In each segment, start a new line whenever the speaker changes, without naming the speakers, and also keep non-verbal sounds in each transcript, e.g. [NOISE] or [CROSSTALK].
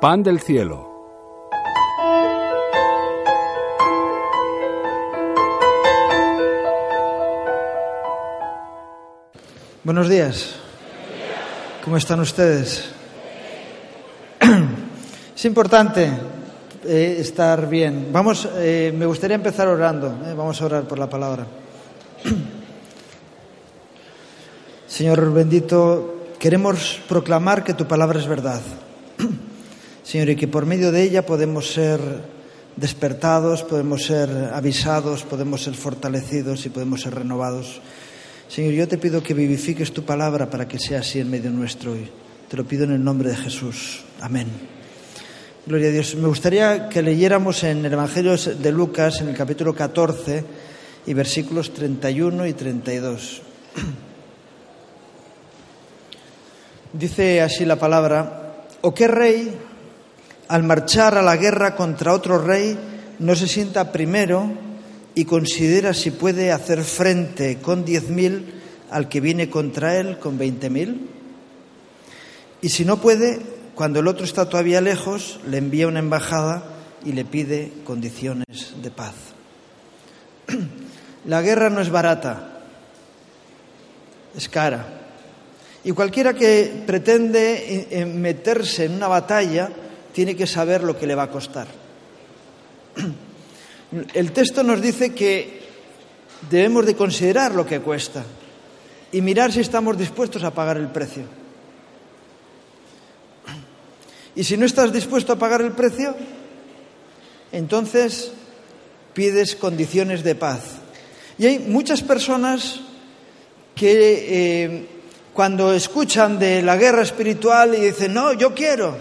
Pan del cielo.
Buenos días. ¿Cómo están ustedes? Es importante eh, estar bien. Vamos, eh, me gustaría empezar orando. eh, vamos a orar por la palabra. [CLEARS THROAT] Señor bendito, queremos proclamar que tu palabra es verdad. [CLEARS THROAT] Señor, y que por medio de ella podemos ser despertados, podemos ser avisados, podemos ser fortalecidos y podemos ser renovados. Señor, yo te pido que vivifiques tu palabra para que sea así en medio nuestro hoy. Te lo pido en el nombre de Jesús. Amén. Gloria a Dios. Me gustaría que leyéramos en el Evangelio de Lucas, en el capítulo 14, y versículos 31 y 32. [CLEARS THROAT] Dice así la palabra, ¿o qué rey, al marchar a la guerra contra otro rey, no se sienta primero y considera si puede hacer frente con diez mil al que viene contra él con veinte mil? Y si no puede, cuando el otro está todavía lejos, le envía una embajada y le pide condiciones de paz. [CLEARS THROAT] La guerra no es barata, es cara. Y cualquiera que pretende eh, meterse en una batalla tiene que saber lo que le va a costar. [CLEARS THROAT] El texto nos dice que debemos de considerar lo que cuesta y mirar si estamos dispuestos a pagar el precio. Y si no estás dispuesto a pagar el precio, entonces pides condiciones de paz. Y hay muchas personas que eh, cuando escuchan de la guerra espiritual y dicen, no, yo quiero,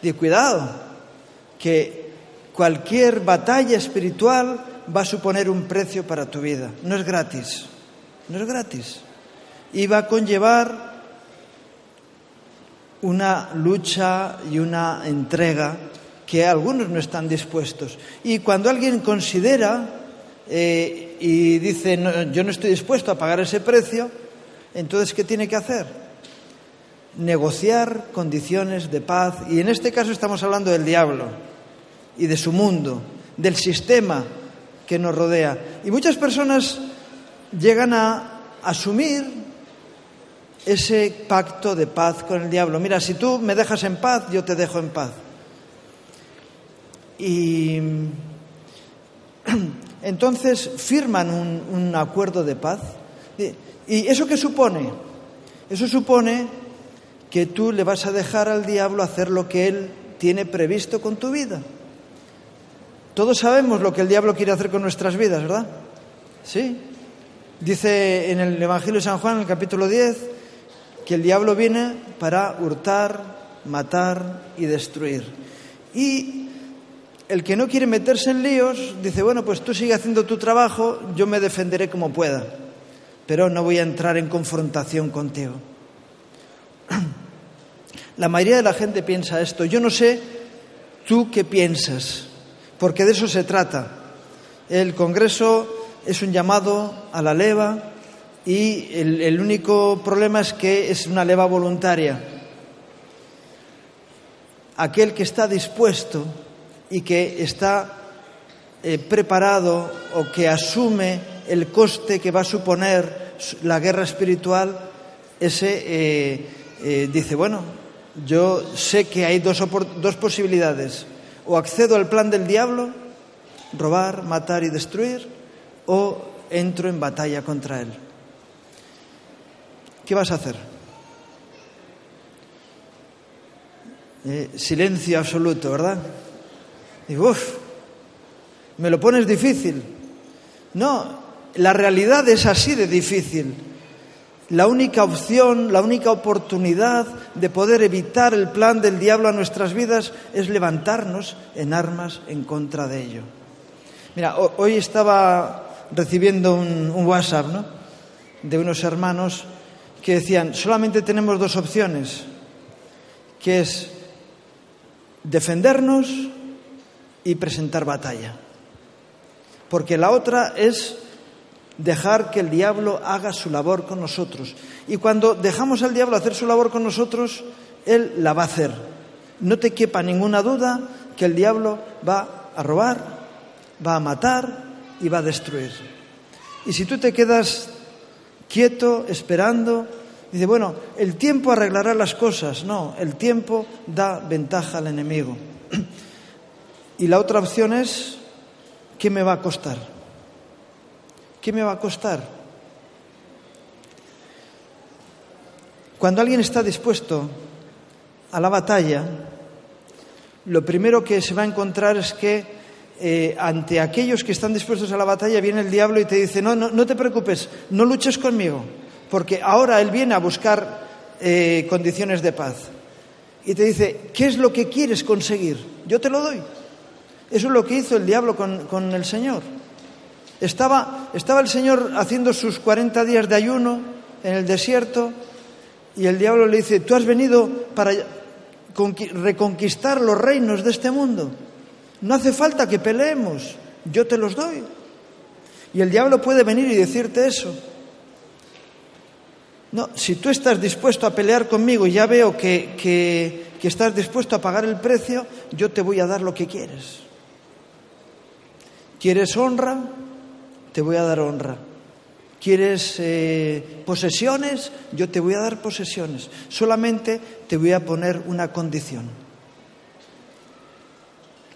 de cuidado, que cualquier batalla espiritual va a suponer un precio para tu vida. No es gratis, no es gratis. Y va a conllevar una lucha y una entrega que algunos no están dispuestos. Y cuando alguien considera eh, y dice, yo no estoy dispuesto a pagar ese precio, entonces, ¿qué tiene que hacer? Negociar condiciones de paz. Y en este caso estamos hablando del diablo y de su mundo, del sistema que nos rodea. Y muchas personas llegan a asumir ese pacto de paz con el diablo. Mira, si tú me dejas en paz, yo te dejo en paz. Y [CLEARS THROAT] entonces firman un, acuerdo de paz. ¿Y eso qué supone? Eso supone que tú le vas a dejar al diablo hacer lo que él tiene previsto con tu vida. Todos sabemos lo que el diablo quiere hacer con nuestras vidas, ¿verdad? Sí. Dice en el Evangelio de San Juan, en el capítulo 10, que el diablo viene para hurtar, matar y destruir. Y el que no quiere meterse en líos dice, bueno, pues tú sigue haciendo tu trabajo, yo me defenderé como pueda, pero no voy a entrar en confrontación contigo. [CLEARS THROAT] La mayoría de la gente piensa esto. Yo no sé tú qué piensas, porque de eso se trata. El Congreso es un llamado a la leva y el, el, único problema es que es una leva voluntaria. Aquel que está dispuesto y que está eh, preparado o que asume el coste que va a suponer la guerra espiritual, ese eh, eh, dice, bueno, yo sé que hay dos, posibilidades. O accedo al plan del diablo, robar, matar y destruir, o entro en batalla contra él. ¿Qué vas a hacer? Silencio absoluto, ¿verdad? Digo, uff, me lo pones difícil. No, la realidad es así de difícil. La única opción, la única oportunidad de poder evitar el plan del diablo a nuestras vidas es levantarnos en armas en contra de ello. Mira, hoy estaba recibiendo un, un WhatsApp ¿no? de unos hermanos que decían, solamente tenemos dos opciones, que es defendernos y presentar batalla. Porque la otra es dejar que el diablo haga su labor con nosotros. Y cuando dejamos al diablo hacer su labor con nosotros, él la va a hacer. No te quepa ninguna duda que el diablo va a robar, va a matar y va a destruir. Y si tú te quedas quieto, esperando, dice, bueno, el tiempo arreglará las cosas. No, el tiempo da ventaja al enemigo. Y la otra opción es, ¿qué me va a costar? ¿Qué me va a costar? Cuando alguien está dispuesto a la batalla, lo primero que se va a encontrar es que eh, ante aquellos que están dispuestos a la batalla viene el diablo y te dice, no, no, no te preocupes, no luches conmigo, porque ahora él viene a buscar eh, condiciones de paz. Y te dice, ¿qué es lo que quieres conseguir? Yo te lo doy. Eso es lo que hizo el diablo con, con el Señor. Estaba, estaba el Señor haciendo sus 40 días de ayuno en el desierto y el diablo le dice, tú has venido para reconquistar los reinos de este mundo. No hace falta que peleemos, yo te los doy. Y el diablo puede venir y decirte eso. No, si tú estás dispuesto a pelear conmigo y ya veo que, que, que estás dispuesto a pagar el precio, yo te voy a dar lo que quieres. ¿Quieres honra? te voy a dar honra. ¿Quieres eh, posesiones? Yo te voy a dar posesiones. Solamente te voy a poner una condición.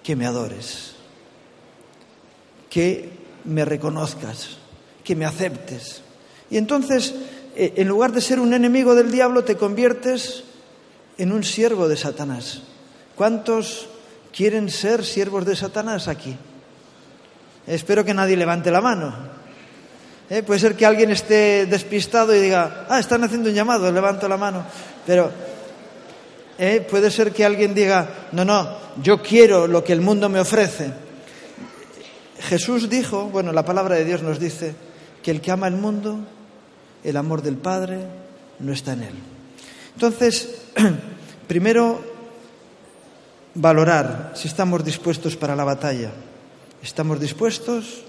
Que me adores. Que me reconozcas. Que me aceptes. Y entonces, eh, en lugar de ser un enemigo del diablo, te conviertes en un siervo de Satanás. ¿Cuántos quieren ser siervos de Satanás aquí? Espero que nadie levante la mano. Eh, puede ser que alguien esté despistado y diga, ah, están haciendo un llamado, levanto la mano. Pero eh, puede ser que alguien diga, no, no, yo quiero lo que el mundo me ofrece. Jesús dijo, bueno, la palabra de Dios nos dice que el que ama el mundo, el amor del Padre no está en él. Entonces, [CLEARS THROAT] primero, valorar si estamos dispuestos para la batalla. ¿Estamos dispuestos?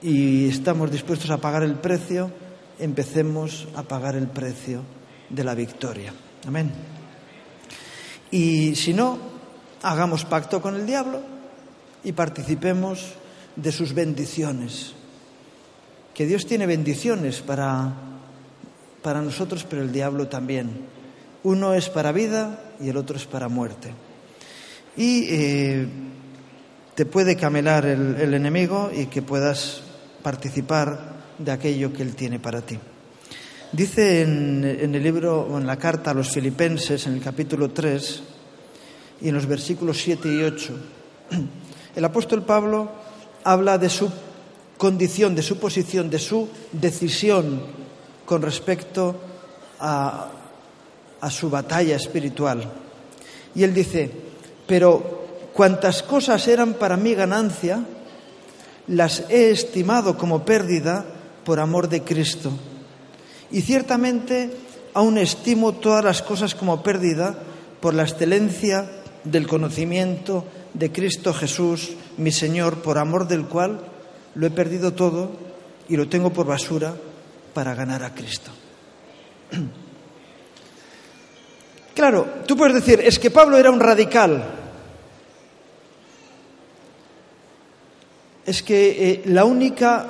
Y estamos dispuestos a pagar el precio, empecemos a pagar el precio de la victoria. Amén. Y si no, hagamos pacto con el diablo y participemos de sus bendiciones. Que Dios tiene bendiciones para, para nosotros, pero el diablo también. Uno es para vida y el otro es para muerte. Y eh, te puede camelar el, enemigo y que puedas participar de aquello que Él tiene para ti. Dice en, el libro o en la carta a los filipenses, en el capítulo 3 y en los versículos 7 y 8, [CLEARS THROAT] el apóstol Pablo habla de su condición, de su posición, de su decisión con respecto a, a su batalla espiritual. Y él dice, pero Cuantas cosas eran para mí ganancia, las he estimado como pérdida por amor de Cristo. Y ciertamente aún estimo todas las cosas como pérdida por la excelencia del conocimiento de Cristo Jesús, mi Señor, por amor del cual lo he perdido todo y lo tengo por basura para ganar a Cristo. [CLEARS THROAT] Claro, tú puedes decir, es que Pablo era un radical. Es que eh, la única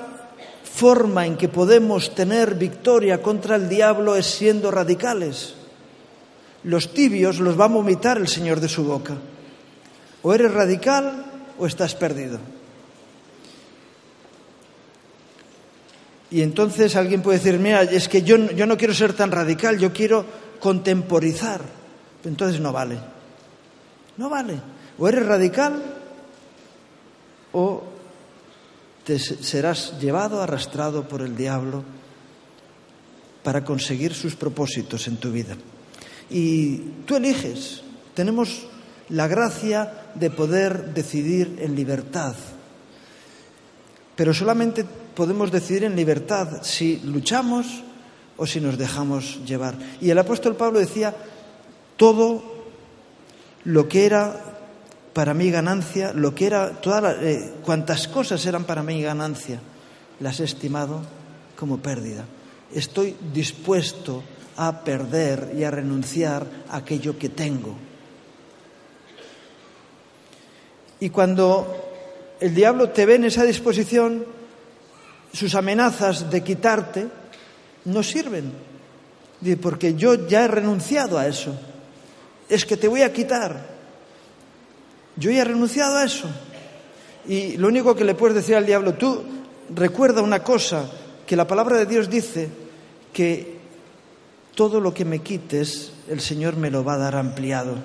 forma en que podemos tener victoria contra el diablo es siendo radicales. Los tibios los va a vomitar el Señor de su boca. O eres radical o estás perdido. Y entonces alguien puede decir, mira, es que yo, yo no quiero ser tan radical, yo quiero contemporizar. Entonces no vale. No vale. O eres radical o te serás llevado, arrastrado por el diablo para conseguir sus propósitos en tu vida. Y tú eliges. Tenemos la gracia de poder decidir en libertad. Pero solamente podemos decidir en libertad si luchamos o si nos dejamos llevar. Y el apóstol Pablo decía, todo lo que era para mi ganancia, lo que era, todas eh, cuantas cosas eran para mi ganancia, las he estimado como pérdida. Estoy dispuesto a perder y a renunciar a aquello que tengo. Y cuando el diablo te ve en esa disposición, sus amenazas de quitarte no sirven. Porque yo ya he renunciado a eso. Es que te voy a quitar. Yo ya he renunciado a eso. Y lo único que le puedes decir al diablo, tú recuerda una cosa, que la palabra de Dios dice que todo lo que me quites, el Señor me lo va a dar ampliado.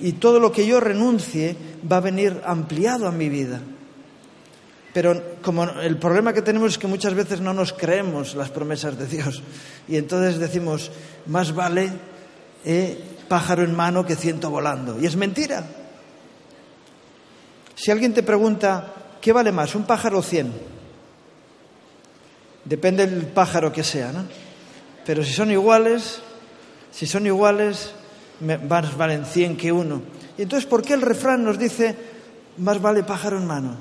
Y todo lo que yo renuncie va a venir ampliado a mi vida. Pero como el problema que tenemos es que muchas veces no nos creemos las promesas de Dios. Y entonces decimos, más vale eh, pájaro en mano que ciento volando. Y es mentira. Si alguien te pregunta, ¿qué vale más, un pájaro o cien? Depende del pájaro que sea, ¿no? Pero si son iguales, si son iguales, más valen cien que uno. Y entonces, ¿por qué el refrán nos dice, más vale pájaro en mano?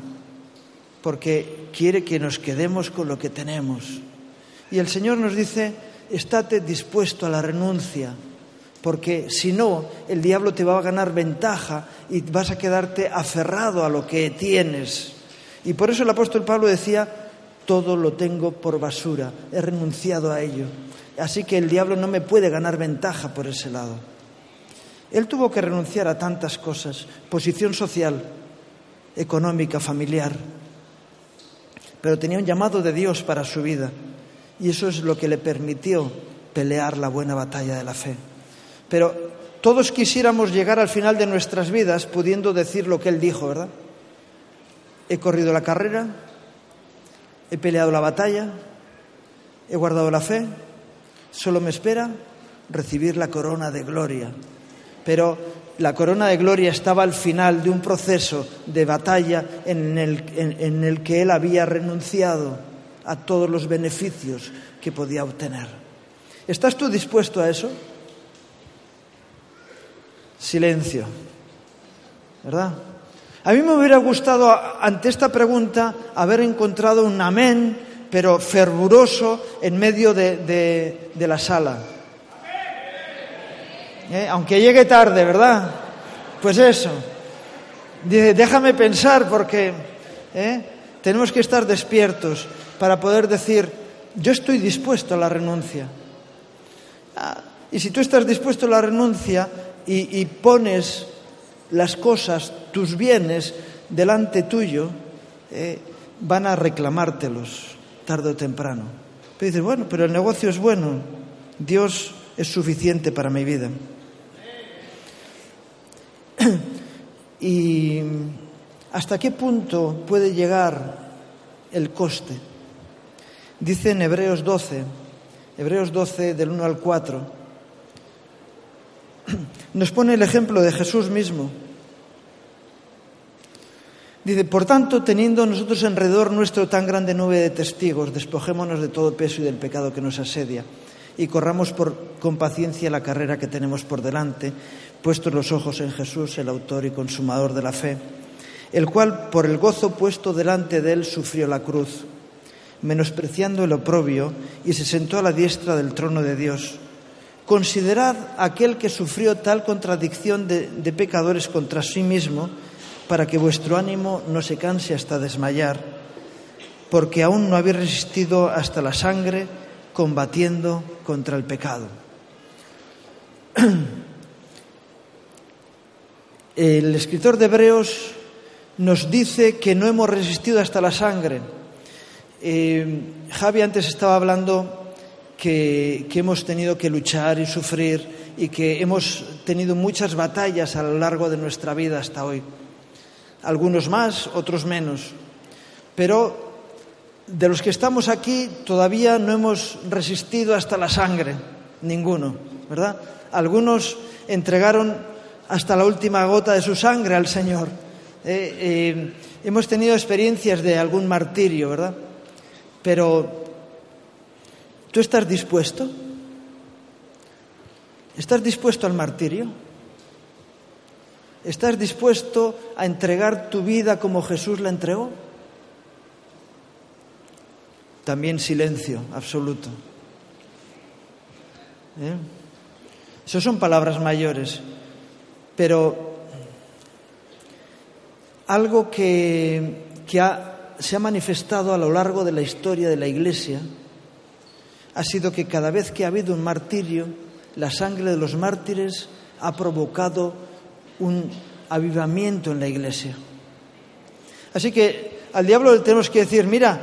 Porque quiere que nos quedemos con lo que tenemos. Y el Señor nos dice, estate dispuesto a la renuncia, porque si no, el diablo te va a ganar ventaja y vas a quedarte aferrado a lo que tienes. Y por eso el apóstol Pablo decía, todo lo tengo por basura, he renunciado a ello. Así que el diablo no me puede ganar ventaja por ese lado. Él tuvo que renunciar a tantas cosas, posición social, económica, familiar, pero tenía un llamado de Dios para su vida y eso es lo que le permitió pelear la buena batalla de la fe. Pero todos quisiéramos llegar al final de nuestras vidas pudiendo decir lo que él dijo, ¿verdad? He corrido la carrera, he peleado la batalla, he guardado la fe, solo me espera recibir la corona de gloria. Pero la corona de gloria estaba al final de un proceso de batalla en el, en el que él había renunciado a todos los beneficios que podía obtener. ¿Estás tú dispuesto a eso? Silencio. ¿Verdad? A mí me hubiera gustado, ante esta pregunta, haber encontrado un amén, pero fervuroso, en medio de, la sala. ¿Eh? Aunque llegue tarde, ¿verdad? Pues eso. déjame pensar porque ¿eh? tenemos que estar despiertos para poder decir, yo estoy dispuesto a la renuncia. Ah, y si tú estás dispuesto a la renuncia, y, pones las cosas, tus bienes, delante tuyo, eh, van a reclamártelos tarde o temprano. Pero dices, bueno, pero el negocio es bueno, Dios es suficiente para mi vida. [CLEARS THROAT] ¿Y hasta qué punto puede llegar el coste? Dice en Hebreos 12, Hebreos 12 del 1 al 4, [CLEARS THROAT] nos pone el ejemplo de Jesús mismo. Dice, por tanto, teniendo nosotros alrededor nuestro tan grande nube de testigos, despojémonos de todo peso y del pecado que nos asedia y corramos con paciencia la carrera que tenemos por delante, puestos los ojos en Jesús, el autor y consumador de la fe, el cual, por el gozo puesto delante de él, sufrió la cruz, menospreciando el oprobio, y se sentó a la diestra del trono de Dios. Considerad aquel que sufrió tal contradicción de, pecadores contra sí mismo, para que vuestro ánimo no se canse hasta desmayar, porque aún no habéis resistido hasta la sangre combatiendo contra el pecado. [CLEARS THROAT] El escritor de Hebreos nos dice que no hemos resistido hasta la sangre. Eh, Javi antes estaba hablando que, hemos tenido que luchar y sufrir y que hemos tenido muchas batallas a lo largo de nuestra vida hasta hoy. Algunos más, otros menos. Pero de los que estamos aquí todavía no hemos resistido hasta la sangre, ninguno, ¿verdad? Algunos entregaron hasta la última gota de su sangre al Señor. Eh, eh, hemos tenido experiencias de algún martirio, ¿verdad? Pero ¿Tú estás dispuesto? ¿Estás dispuesto al martirio? ¿Estás dispuesto a entregar tu vida como Jesús la entregó? También silencio absoluto. ¿Eh? Eso son palabras mayores, pero algo que, se ha manifestado a lo largo de la historia de la Iglesia ha sido que cada vez que ha habido un martirio, la sangre de los mártires ha provocado un avivamiento en la Iglesia. Así que al diablo le tenemos que decir, mira,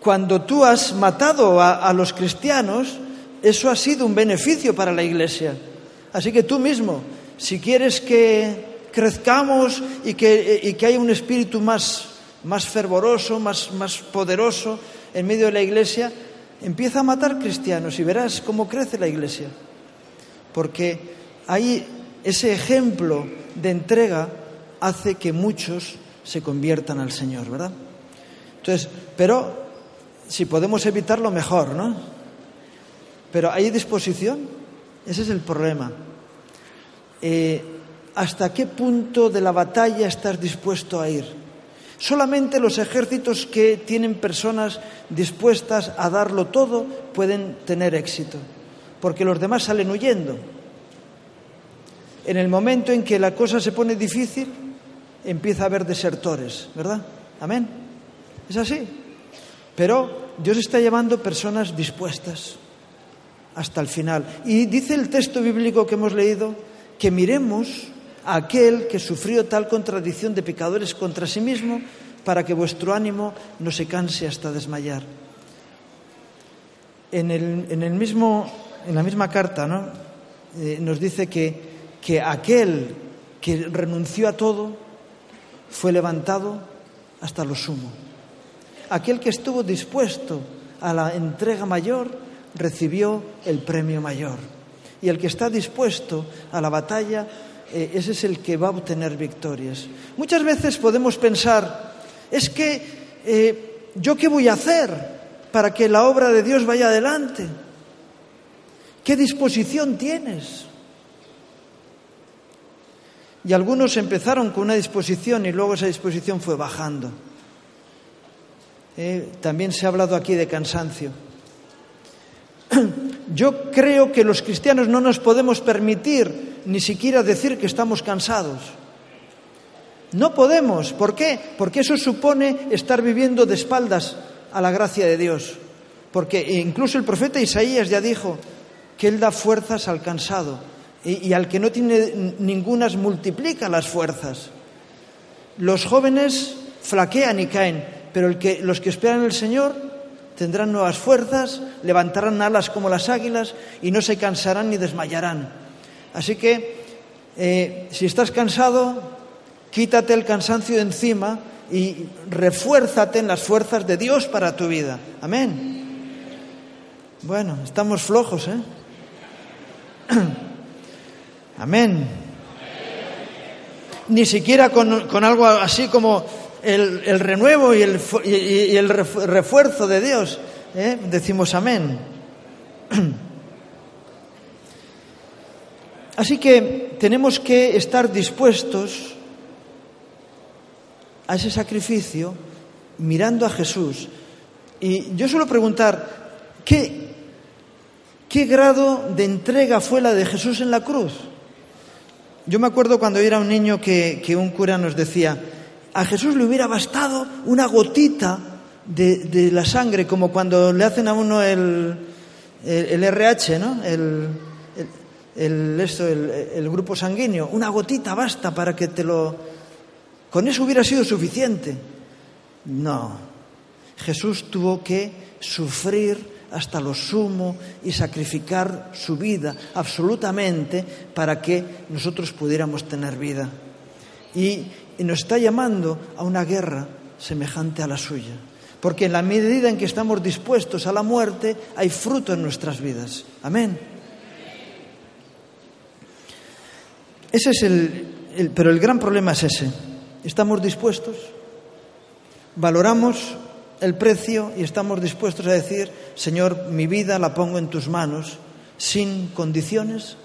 cuando tú has matado a los cristianos, eso ha sido un beneficio para la Iglesia. Así que tú mismo, si quieres que crezcamos y que, haya un espíritu más, más fervoroso, más, más poderoso en medio de la Iglesia, empieza a matar cristianos y verás cómo crece la Iglesia. Porque ahí ese ejemplo de entrega hace que muchos se conviertan al Señor, ¿verdad? Entonces, pero si podemos evitarlo, mejor, ¿no? Pero ¿hay disposición? Ese es el problema. Eh, ¿Hasta qué punto de la batalla estás dispuesto a ir? Solamente los ejércitos que tienen personas dispuestas a darlo todo pueden tener éxito, porque los demás salen huyendo. En el momento en que la cosa se pone difícil, empieza a haber desertores, ¿verdad? Amén. Es así. Pero Dios está llamando personas dispuestas hasta el final. Y dice el texto bíblico que hemos leído que miremos aquel que sufrió tal contradicción de pecadores contra sí mismo para que vuestro ánimo no se canse hasta desmayar. En, el, mismo, en la misma carta ¿no? Eh, nos dice que, que aquel que renunció a todo fue levantado hasta lo sumo. Aquel que estuvo dispuesto a la entrega mayor recibió el premio mayor. Y el que está dispuesto a la batalla, eh, ese es el que va a obtener victorias. Muchas veces podemos pensar, es que eh, yo qué voy a hacer para que la obra de Dios vaya adelante. ¿Qué disposición tienes? Y algunos empezaron con una disposición y luego esa disposición fue bajando. Eh, también se ha hablado aquí de cansancio. [CLEARS THROAT] Yo creo que los cristianos no nos podemos permitir ni siquiera decir que estamos cansados. No podemos. ¿Por qué? Porque eso supone estar viviendo de espaldas a la gracia de Dios. Porque incluso el profeta Isaías ya dijo que Él da fuerzas al cansado y, al que no tiene ningunas multiplica las fuerzas. Los jóvenes flaquean y caen, pero los que esperan el Señor tendrán nuevas fuerzas, levantarán alas como las águilas y no se cansarán ni desmayarán. Así que, eh, si estás cansado, quítate el cansancio de encima y refuérzate en las fuerzas de Dios para tu vida. Amén. Bueno, estamos flojos, ¿eh? [CLEARS THROAT] Amén. Ni siquiera con, con algo así como el, renuevo y el, y el, refuerzo de Dios, ¿eh? decimos amén. [CLEARS THROAT] Así que tenemos que estar dispuestos a ese sacrificio mirando a Jesús. Y yo suelo preguntar, ¿qué, qué grado de entrega fue la de Jesús en la cruz? Yo me acuerdo cuando era un niño que, que un cura nos decía, a Jesús le hubiera bastado una gotita de, la sangre, como cuando le hacen a uno el, el, RH, ¿no? El, el, esto, el, grupo sanguíneo. Una gotita basta para que te lo... Con eso hubiera sido suficiente. No. Jesús tuvo que sufrir hasta lo sumo y sacrificar su vida absolutamente para que nosotros pudiéramos tener vida. Y y nos está llamando a una guerra semejante a la suya. Porque en la medida en que estamos dispuestos a la muerte, hay fruto en nuestras vidas. Amén. Ese es el, pero el gran problema es ese. ¿Estamos dispuestos? ¿Valoramos el precio y estamos dispuestos a decir, Señor, mi vida la pongo en tus manos sin condiciones?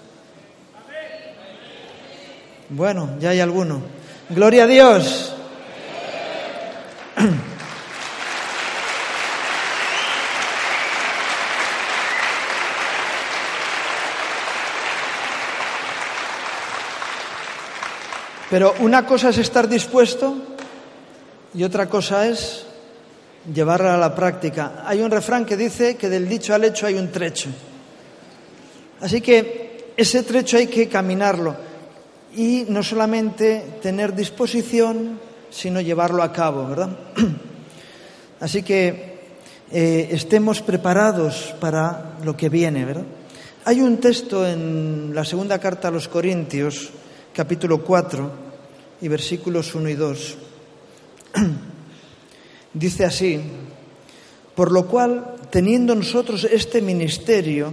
Bueno, ya hay alguno. Gloria a Dios. Pero una cosa es estar dispuesto y otra cosa es llevarla a la práctica. Hay un refrán que dice que del dicho al hecho hay un trecho. Así que ese trecho hay que caminarlo y no solamente tener disposición, sino llevarlo a cabo, ¿verdad? [CLEARS THROAT] Así que eh, estemos preparados para lo que viene, ¿verdad? Hay un texto en la segunda carta a los Corintios, capítulo 4 y versículos 1 y 2. [CLEARS THROAT] Dice así, por lo cual, teniendo nosotros este ministerio,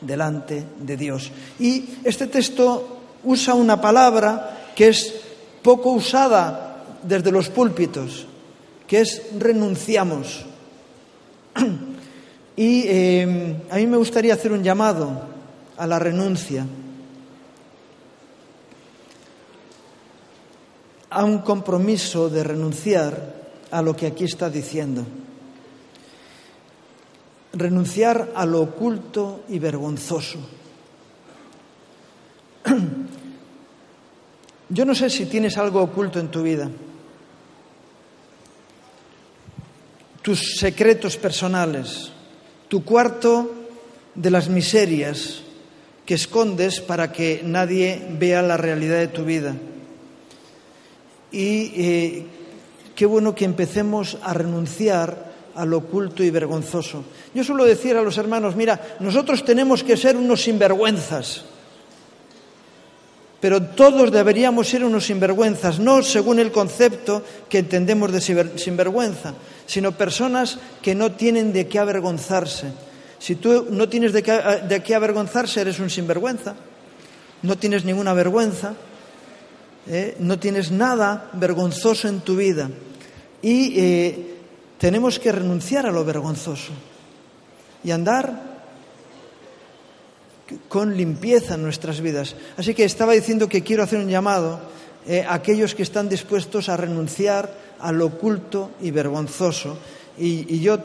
delante de Dios. Y este texto usa una palabra que es poco usada desde los púlpitos, que es renunciamos. [CLEARS THROAT] Y eh, a mí me gustaría hacer un llamado a la renuncia. a un compromiso de renunciar a lo que aquí está diciendo. Renunciar a lo oculto y vergonzoso. [CLEARS THROAT] Yo no sé si tienes algo oculto en tu vida. Tus secretos personales, tu cuarto de las miserias que escondes para que nadie vea la realidad de tu vida y eh, qué bueno que empecemos a renunciar a lo oculto y vergonzoso. Yo suelo decir a los hermanos, mira, nosotros tenemos que ser unos sinvergüenzas, pero todos deberíamos ser unos sinvergüenzas, no según el concepto que entendemos de sinvergüenza, sino personas que no tienen de qué avergonzarse. Si tú no tienes de qué, de qué avergonzarse, eres un sinvergüenza, no tienes ninguna vergüenza, ¿eh? no tienes nada vergonzoso en tu vida y eh, tenemos que renunciar a lo vergonzoso y andar con limpieza en nuestras vidas. Así que estaba diciendo que quiero hacer un llamado eh, a aquellos que están dispuestos a renunciar a lo oculto y vergonzoso. Y, yo,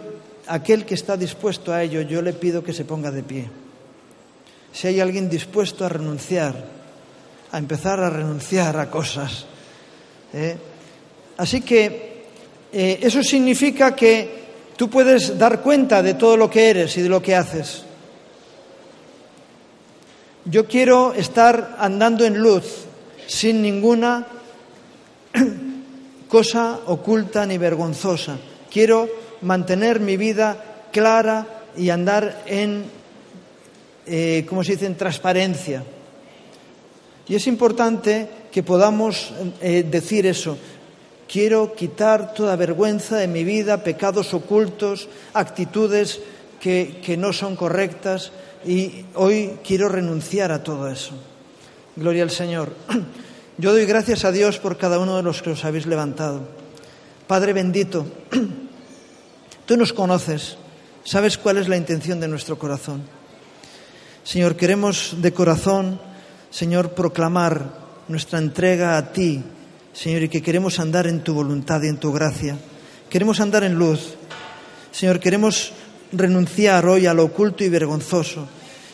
aquel que está dispuesto a ello, yo le pido que se ponga de pie. Si hay alguien dispuesto a renunciar, a empezar a renunciar a cosas. ¿eh? Así que eh, eso significa que tú puedes dar cuenta de todo lo que eres y de lo que haces. Yo quiero estar andando en luz sin ninguna [CLEARS THROAT] cosa oculta ni vergonzosa. Quiero mantener mi vida clara y andar en, eh, ¿cómo se dice?, en transparencia. Y es importante que podamos eh, decir eso. Quiero quitar toda vergüenza de mi vida, pecados ocultos, actitudes que, que no son correctas y hoy quiero renunciar a todo eso. Gloria al Señor. [CLEARS THROAT] Yo doy gracias a Dios por cada uno de los que os habéis levantado. Padre bendito, [CLEARS THROAT] tú nos conoces, sabes cuál es la intención de nuestro corazón. Señor, queremos de corazón Señor, proclamar nuestra entrega a ti, Señor, y que queremos andar en tu voluntad y en tu gracia. Queremos andar en luz. Señor, queremos renunciar hoy a lo oculto y vergonzoso.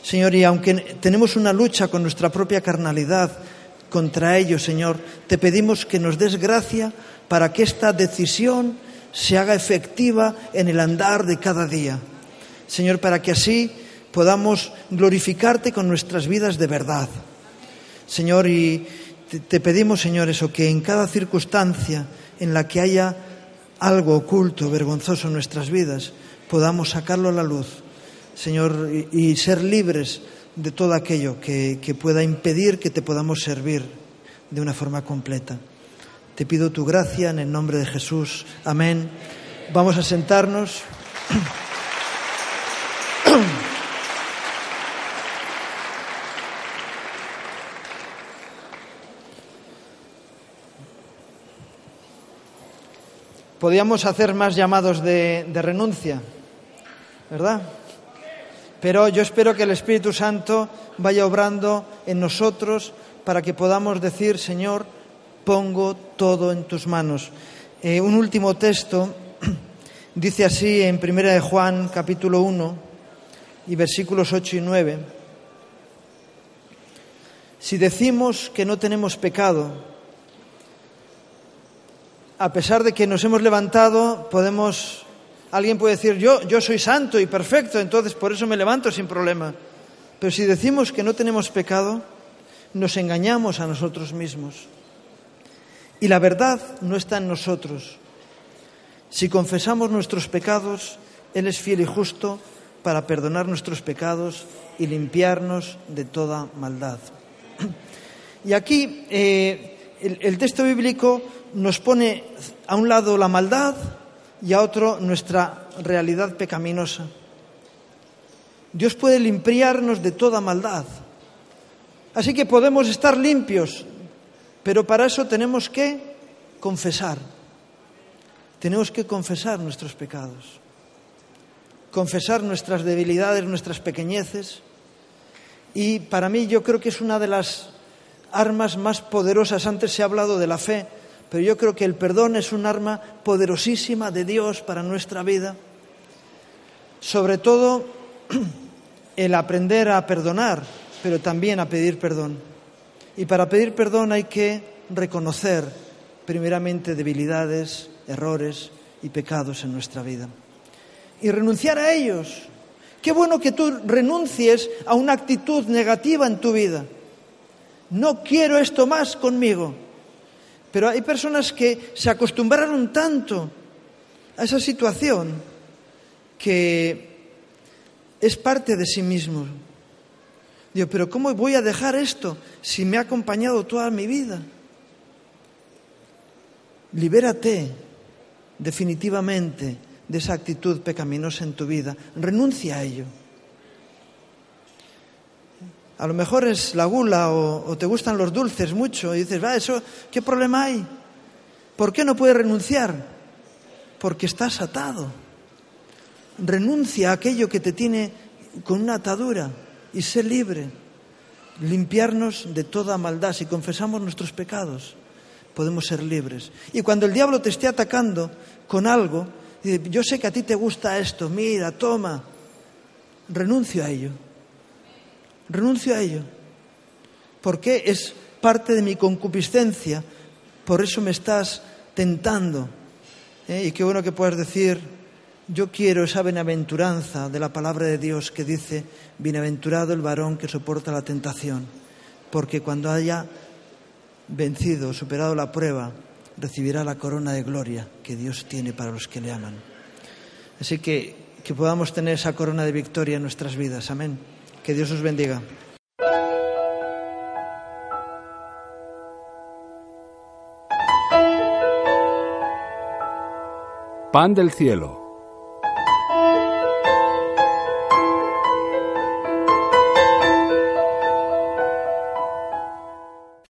Señor, y aunque tenemos una lucha con nuestra propia carnalidad contra ello, Señor, te pedimos que nos des gracia para que esta decisión se haga efectiva en el andar de cada día. Señor, para que así podamos glorificarte con nuestras vidas de verdad. Señor, y te pedimos, Señor, eso, que en cada circunstancia en la que haya algo oculto, vergonzoso en nuestras vidas, podamos sacarlo a la luz, Señor, y, ser libres de todo aquello que, que pueda impedir que te podamos servir de una forma completa. Te pido tu gracia en el nombre de Jesús. Amén. Vamos a sentarnos. [CLEARS THROAT] Podíamos hacer más llamados de, renuncia, ¿verdad? Pero yo espero que el Espíritu Santo vaya obrando en nosotros para que podamos decir, Señor, pongo todo en tus manos. Eh, un último texto [CLEARS THROAT] dice así en Primera de Juan, capítulo 1, y versículos 8 y 9. Si decimos que no tenemos pecado, a pesar de que nos hemos levantado, podemos alguien puede decir, "Yo yo soy santo y perfecto, entonces por eso me levanto sin problema." Pero si decimos que no tenemos pecado, nos engañamos a nosotros mismos. Y la verdad no está en nosotros. Si confesamos nuestros pecados, Él es fiel y justo para perdonar nuestros pecados y limpiarnos de toda maldad. [CLEARS THROAT] Y aquí eh, el, texto bíblico nos pone a un lado la maldad y a otro nuestra realidad pecaminosa. Dios puede limpiarnos de toda maldad. Así que podemos estar limpios, pero para eso tenemos que confesar. Tenemos que confesar nuestros pecados, confesar nuestras debilidades, nuestras pequeñeces. Y para mí yo creo que es una de las armas más poderosas. Antes se ha hablado de la fe, pero yo creo que el perdón es un arma poderosísima de Dios para nuestra vida. Sobre todo [CLEARS THROAT] el aprender a perdonar, pero también a pedir perdón. Y para pedir perdón hay que reconocer primeramente debilidades, errores y pecados en nuestra vida. Y renunciar a ellos. Qué bueno que tú renuncies a una actitud negativa en tu vida. No quiero esto más conmigo. Pero hay personas que se acostumbraron tanto a esa situación que es parte de sí mismo. Digo, pero ¿cómo voy a dejar esto si me ha acompañado toda mi vida? Libérate definitivamente de esa actitud pecaminosa en tu vida. Renuncia a ello. A lo mejor es la gula o, te gustan los dulces mucho y dices, va, eso, ¿qué problema hay? ¿Por qué no puedes renunciar? Porque estás atado. Renuncia a aquello que te tiene con una atadura y sé libre. Limpiarnos de toda maldad. Si confesamos nuestros pecados, podemos ser libres. Y cuando el diablo te esté atacando con algo, yo sé que a ti te gusta esto, mira, toma, renuncio a ello. Renuncio a ello. Porque es parte de mi concupiscencia. Por eso me estás tentando. ¿Eh? Y qué bueno que puedas decir, yo quiero esa bienaventuranza de la palabra de Dios que dice, bienaventurado el varón que soporta la tentación, porque cuando haya vencido, superado la prueba, recibirá la corona de gloria que Dios tiene para los que le aman. Así que que podamos tener esa corona de victoria en nuestras vidas. Amén. Que Dios os bendiga.
Pan del cielo.